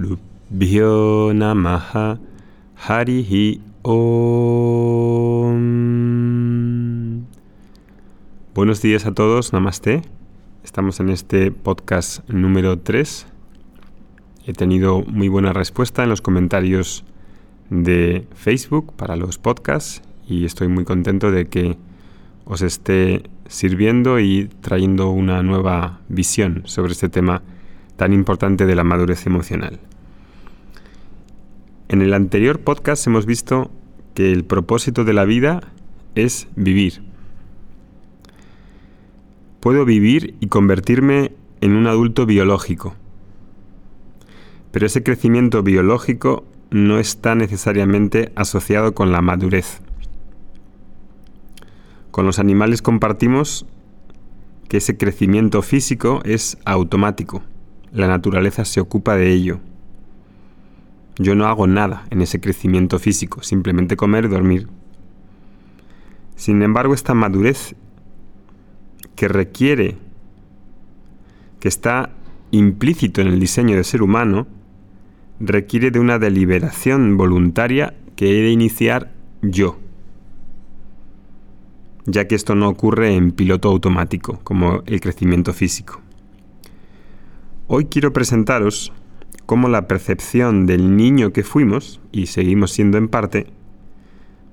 Gurubhyo Harihi Om. Buenos días a todos, Namaste. Estamos en este podcast número 3. He tenido muy buena respuesta en los comentarios de Facebook para los podcasts y estoy muy contento de que os esté sirviendo y trayendo una nueva visión sobre este tema tan importante de la madurez emocional. En el anterior podcast hemos visto que el propósito de la vida es vivir. Puedo vivir y convertirme en un adulto biológico, pero ese crecimiento biológico no está necesariamente asociado con la madurez. Con los animales compartimos que ese crecimiento físico es automático. La naturaleza se ocupa de ello. Yo no hago nada en ese crecimiento físico, simplemente comer y dormir. Sin embargo, esta madurez que requiere, que está implícito en el diseño del ser humano, requiere de una deliberación voluntaria que he de iniciar yo ya que esto no ocurre en piloto automático, como el crecimiento físico. Hoy quiero presentaros cómo la percepción del niño que fuimos, y seguimos siendo en parte,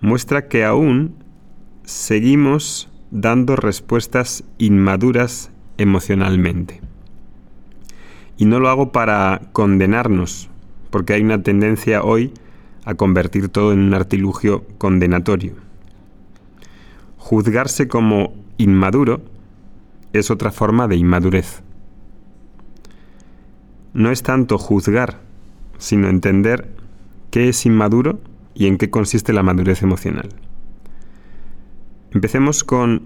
muestra que aún seguimos dando respuestas inmaduras emocionalmente. Y no lo hago para condenarnos, porque hay una tendencia hoy a convertir todo en un artilugio condenatorio. Juzgarse como inmaduro es otra forma de inmadurez. No es tanto juzgar, sino entender qué es inmaduro y en qué consiste la madurez emocional. Empecemos con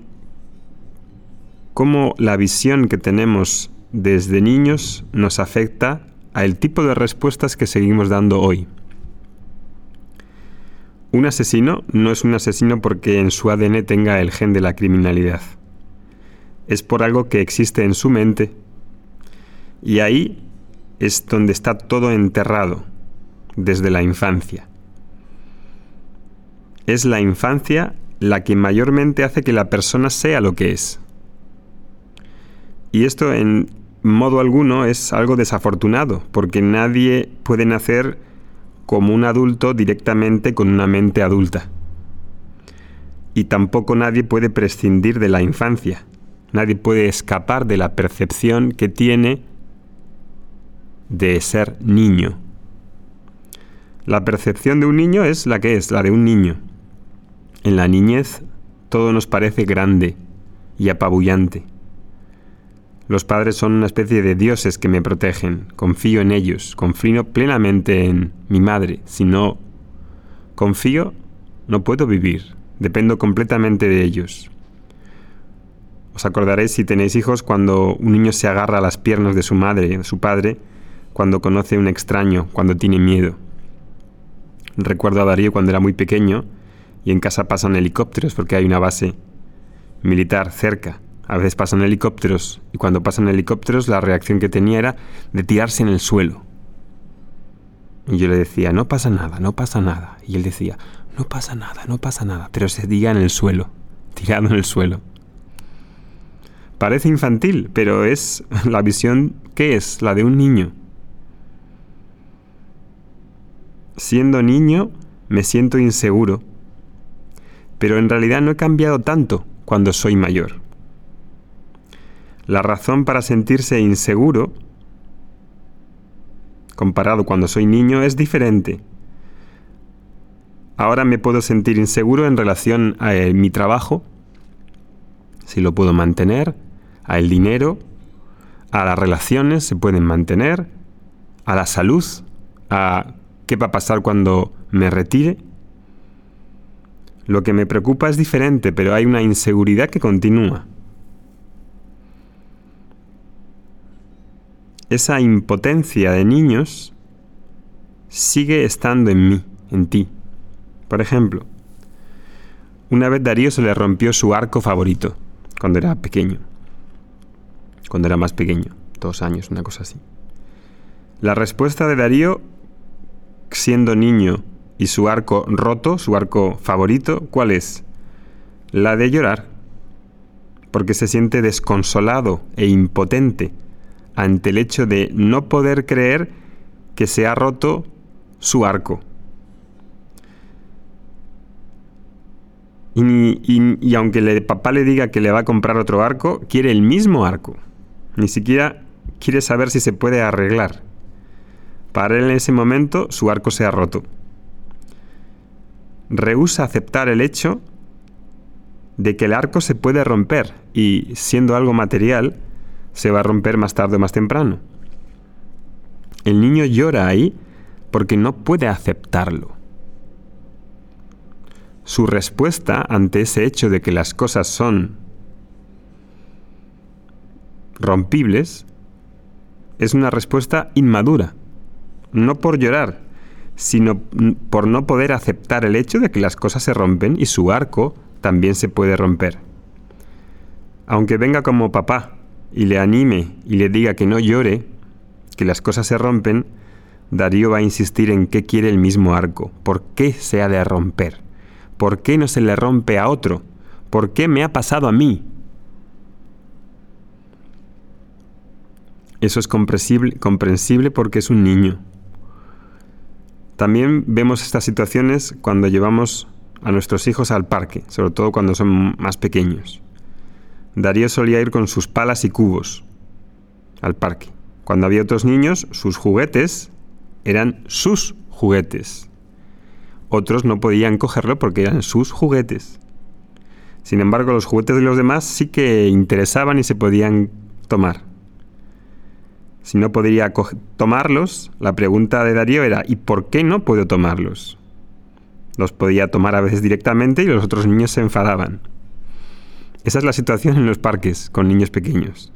cómo la visión que tenemos desde niños nos afecta al tipo de respuestas que seguimos dando hoy. Un asesino no es un asesino porque en su ADN tenga el gen de la criminalidad. Es por algo que existe en su mente. Y ahí es donde está todo enterrado, desde la infancia. Es la infancia la que mayormente hace que la persona sea lo que es. Y esto en modo alguno es algo desafortunado, porque nadie puede nacer como un adulto directamente con una mente adulta. Y tampoco nadie puede prescindir de la infancia. Nadie puede escapar de la percepción que tiene de ser niño. La percepción de un niño es la que es, la de un niño. En la niñez todo nos parece grande y apabullante. Los padres son una especie de dioses que me protegen. Confío en ellos. Confío plenamente en mi madre. Si no confío, no puedo vivir. Dependo completamente de ellos. Os acordaréis si tenéis hijos cuando un niño se agarra a las piernas de su madre, de su padre, cuando conoce a un extraño, cuando tiene miedo. Recuerdo a Darío cuando era muy pequeño y en casa pasan helicópteros porque hay una base militar cerca a veces pasan helicópteros y cuando pasan helicópteros la reacción que tenía era de tirarse en el suelo. Y yo le decía, no pasa nada, no pasa nada. Y él decía, no pasa nada, no pasa nada. Pero se diga en el suelo, tirado en el suelo. Parece infantil, pero es la visión que es, la de un niño. Siendo niño, me siento inseguro. Pero en realidad no he cambiado tanto cuando soy mayor. La razón para sentirse inseguro, comparado cuando soy niño, es diferente. Ahora me puedo sentir inseguro en relación a eh, mi trabajo, si lo puedo mantener, a el dinero, a las relaciones se pueden mantener, a la salud, a qué va a pasar cuando me retire. Lo que me preocupa es diferente, pero hay una inseguridad que continúa. esa impotencia de niños sigue estando en mí, en ti. Por ejemplo, una vez Darío se le rompió su arco favorito cuando era pequeño. Cuando era más pequeño, dos años, una cosa así. La respuesta de Darío, siendo niño y su arco roto, su arco favorito, ¿cuál es? La de llorar, porque se siente desconsolado e impotente ante el hecho de no poder creer que se ha roto su arco. Y, aunque el papá le diga que le va a comprar otro arco, quiere el mismo arco. Ni siquiera quiere saber si se puede arreglar. Para él en ese momento su arco se ha roto. Rehúsa aceptar el hecho de que el arco se puede romper y, siendo algo material, se va a romper más tarde o más temprano. El niño llora ahí porque no puede aceptarlo. Su respuesta ante ese hecho de que las cosas son rompibles es una respuesta inmadura. No por llorar, sino por no poder aceptar el hecho de que las cosas se rompen y su arco también se puede romper. Aunque venga como papá y le anime y le diga que no llore, que las cosas se rompen, Darío va a insistir en que quiere el mismo arco. ¿Por qué se ha de romper? ¿Por qué no se le rompe a otro? ¿Por qué me ha pasado a mí? Eso es comprensible, comprensible porque es un niño. También vemos estas situaciones cuando llevamos a nuestros hijos al parque, sobre todo cuando son más pequeños. Darío solía ir con sus palas y cubos al parque. Cuando había otros niños, sus juguetes eran sus juguetes. Otros no podían cogerlo porque eran sus juguetes. Sin embargo, los juguetes de los demás sí que interesaban y se podían tomar. Si no podría tomarlos, la pregunta de Darío era ¿y por qué no puedo tomarlos? Los podía tomar a veces directamente y los otros niños se enfadaban. Esa es la situación en los parques con niños pequeños.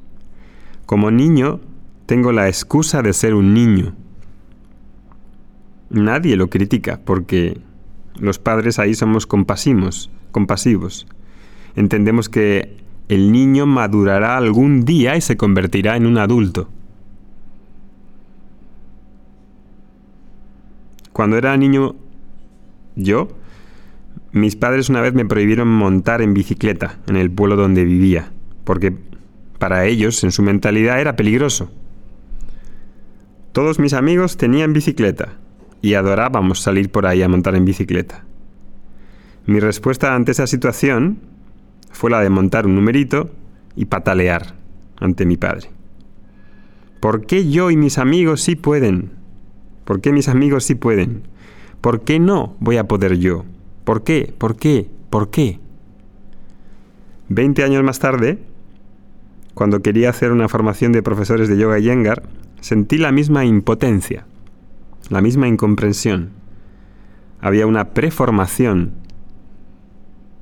Como niño, tengo la excusa de ser un niño nadie lo critica porque los padres ahí somos compasivos, compasivos. Entendemos que el niño madurará algún día y se convertirá en un adulto. Cuando era niño yo, mis padres una vez me prohibieron montar en bicicleta en el pueblo donde vivía, porque para ellos, en su mentalidad, era peligroso. Todos mis amigos tenían bicicleta y adorábamos salir por ahí a montar en bicicleta. Mi respuesta ante esa situación fue la de montar un numerito y patalear ante mi padre. ¿Por qué yo y mis amigos sí pueden? ¿Por qué mis amigos sí pueden? ¿Por qué no voy a poder yo? ¿Por qué? ¿Por qué? ¿Por qué? Veinte años más tarde, cuando quería hacer una formación de profesores de yoga y yengar, sentí la misma impotencia la misma incomprensión. Había una preformación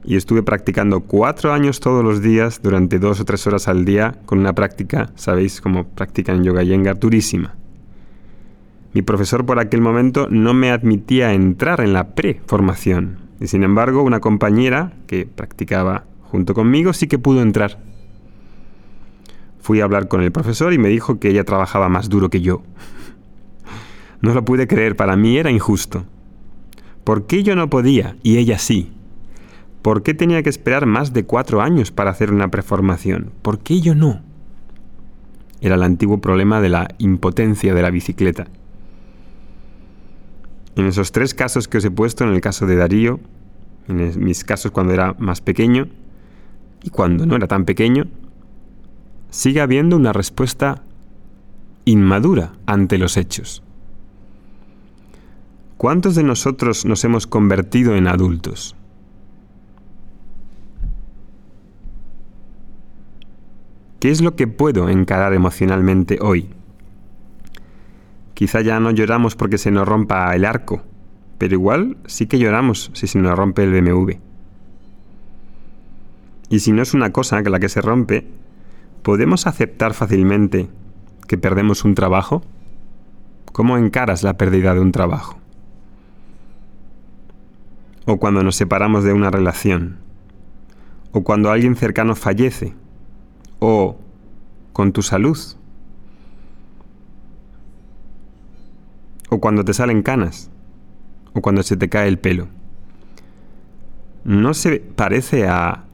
y estuve practicando cuatro años todos los días durante dos o tres horas al día con una práctica, sabéis cómo practican yoga yengar, durísima. Mi profesor por aquel momento no me admitía entrar en la preformación y sin embargo una compañera que practicaba junto conmigo sí que pudo entrar. Fui a hablar con el profesor y me dijo que ella trabajaba más duro que yo. No lo pude creer, para mí era injusto. ¿Por qué yo no podía y ella sí? ¿Por qué tenía que esperar más de cuatro años para hacer una preformación? ¿Por qué yo no? Era el antiguo problema de la impotencia de la bicicleta. En esos tres casos que os he puesto, en el caso de Darío, en mis casos cuando era más pequeño y cuando no era tan pequeño, sigue habiendo una respuesta inmadura ante los hechos. ¿Cuántos de nosotros nos hemos convertido en adultos? ¿Qué es lo que puedo encarar emocionalmente hoy? Quizá ya no lloramos porque se nos rompa el arco, pero igual sí que lloramos si se nos rompe el BMW. Y si no es una cosa que la que se rompe, ¿podemos aceptar fácilmente que perdemos un trabajo? ¿Cómo encaras la pérdida de un trabajo? o cuando nos separamos de una relación, o cuando alguien cercano fallece, o con tu salud. O cuando te salen canas, o cuando se te cae el pelo. ¿No se parece a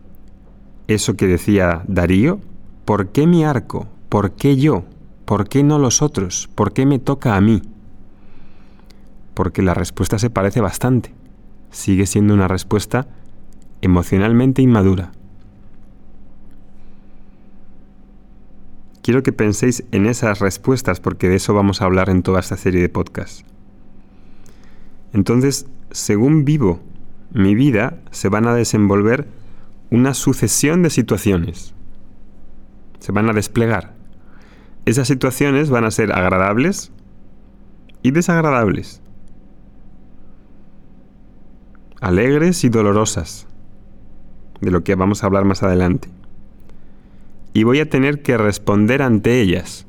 eso que decía Darío? ¿Por qué mi arco? ¿Por qué yo? ¿Por qué no los otros? ¿Por qué me toca a mí? Porque la respuesta se parece bastante. Sigue siendo una respuesta emocionalmente inmadura. Quiero que penséis en esas respuestas porque de eso vamos a hablar en toda esta serie de podcasts. Entonces, según vivo mi vida, se van a desenvolver una sucesión de situaciones. Se van a desplegar. Esas situaciones van a ser agradables y desagradables. Alegres y dolorosas. De lo que vamos a hablar más adelante. Y voy a tener que responder ante ellas.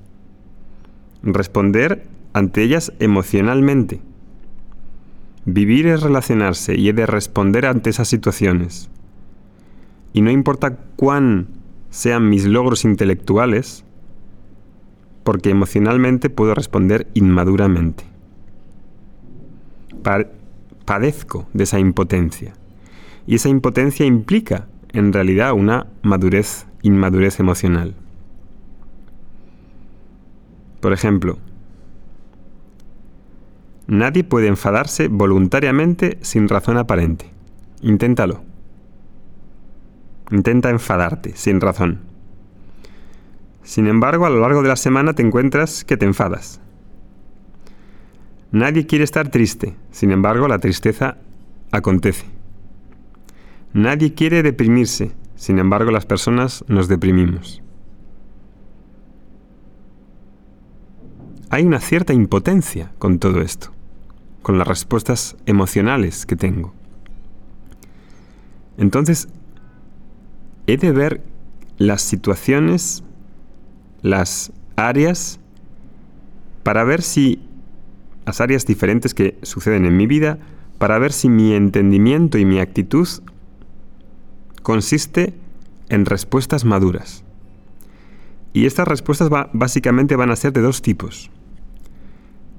Responder ante ellas emocionalmente. Vivir es relacionarse y he de responder ante esas situaciones. Y no importa cuán sean mis logros intelectuales, porque emocionalmente puedo responder inmaduramente. padezco de esa impotencia. Y esa impotencia implica, en realidad, una madurez, inmadurez emocional. Por ejemplo, Nadie puede enfadarse voluntariamente sin razón aparente. Inténtalo. Intenta enfadarte sin razón. Sin embargo, a lo largo de la semana te encuentras que te enfadas. Nadie quiere estar triste, sin embargo, la tristeza acontece. Nadie quiere deprimirse, sin embargo, las personas nos deprimimos. Hay una cierta impotencia con todo esto con las respuestas emocionales que tengo. Entonces, he de ver las situaciones, las áreas, para ver si las áreas diferentes que suceden en mi vida, para ver si mi entendimiento y mi actitud consiste en respuestas maduras. Y estas respuestas básicamente van a ser de dos tipos.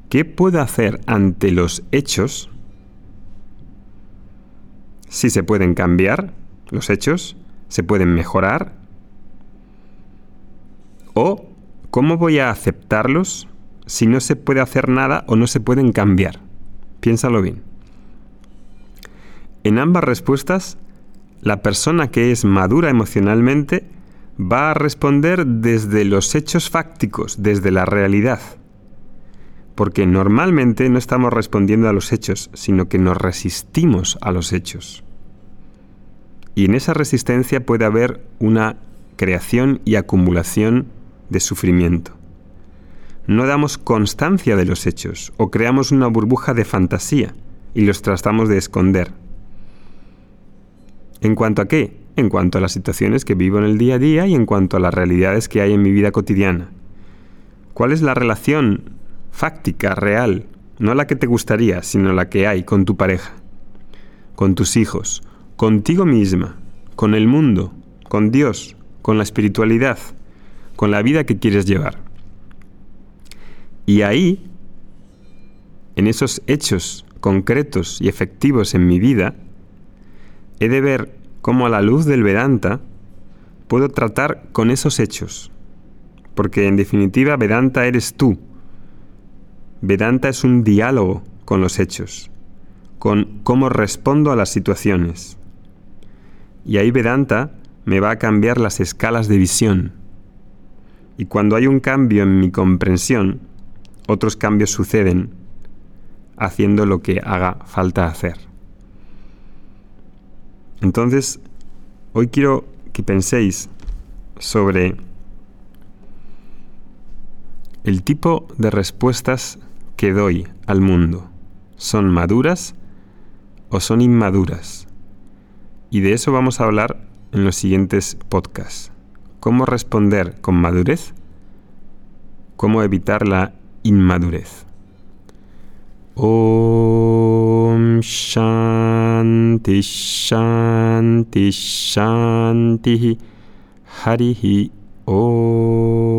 ¿Qué puedo hacer ante los hechos? Si se pueden cambiar los hechos, se pueden mejorar. ¿O cómo voy a aceptarlos si no se puede hacer nada o no se pueden cambiar? Piénsalo bien. En ambas respuestas, la persona que es madura emocionalmente va a responder desde los hechos fácticos, desde la realidad porque normalmente no estamos respondiendo a los hechos, sino que nos resistimos a los hechos. Y en esa resistencia puede haber una creación y acumulación de sufrimiento. No damos constancia de los hechos o creamos una burbuja de fantasía y los tratamos de esconder. ¿En cuanto a qué? En cuanto a las situaciones que vivo en el día a día y en cuanto a las realidades que hay en mi vida cotidiana. ¿Cuál es la relación fáctica, real, no la que te gustaría, sino la que hay con tu pareja, con tus hijos, contigo misma, con el mundo, con Dios, con la espiritualidad, con la vida que quieres llevar. Y ahí, en esos hechos concretos y efectivos en mi vida, he de ver cómo a la luz del Vedanta puedo tratar con esos hechos. Porque en definitiva Vedanta eres tú, Vedanta es un diálogo con los hechos, con cómo respondo a las situaciones. Y ahí Vedanta me va a cambiar las escalas de visión. Y cuando hay un cambio en mi comprensión, otros cambios suceden haciendo lo que haga falta hacer. Entonces, hoy quiero que penséis sobre el tipo de respuestas que doy al mundo son maduras o son inmaduras. Y de eso vamos a hablar en los siguientes podcasts. Cómo responder con madurez, cómo evitar la inmadurez. ॐ शान्तिान्तिः हरिः ॐ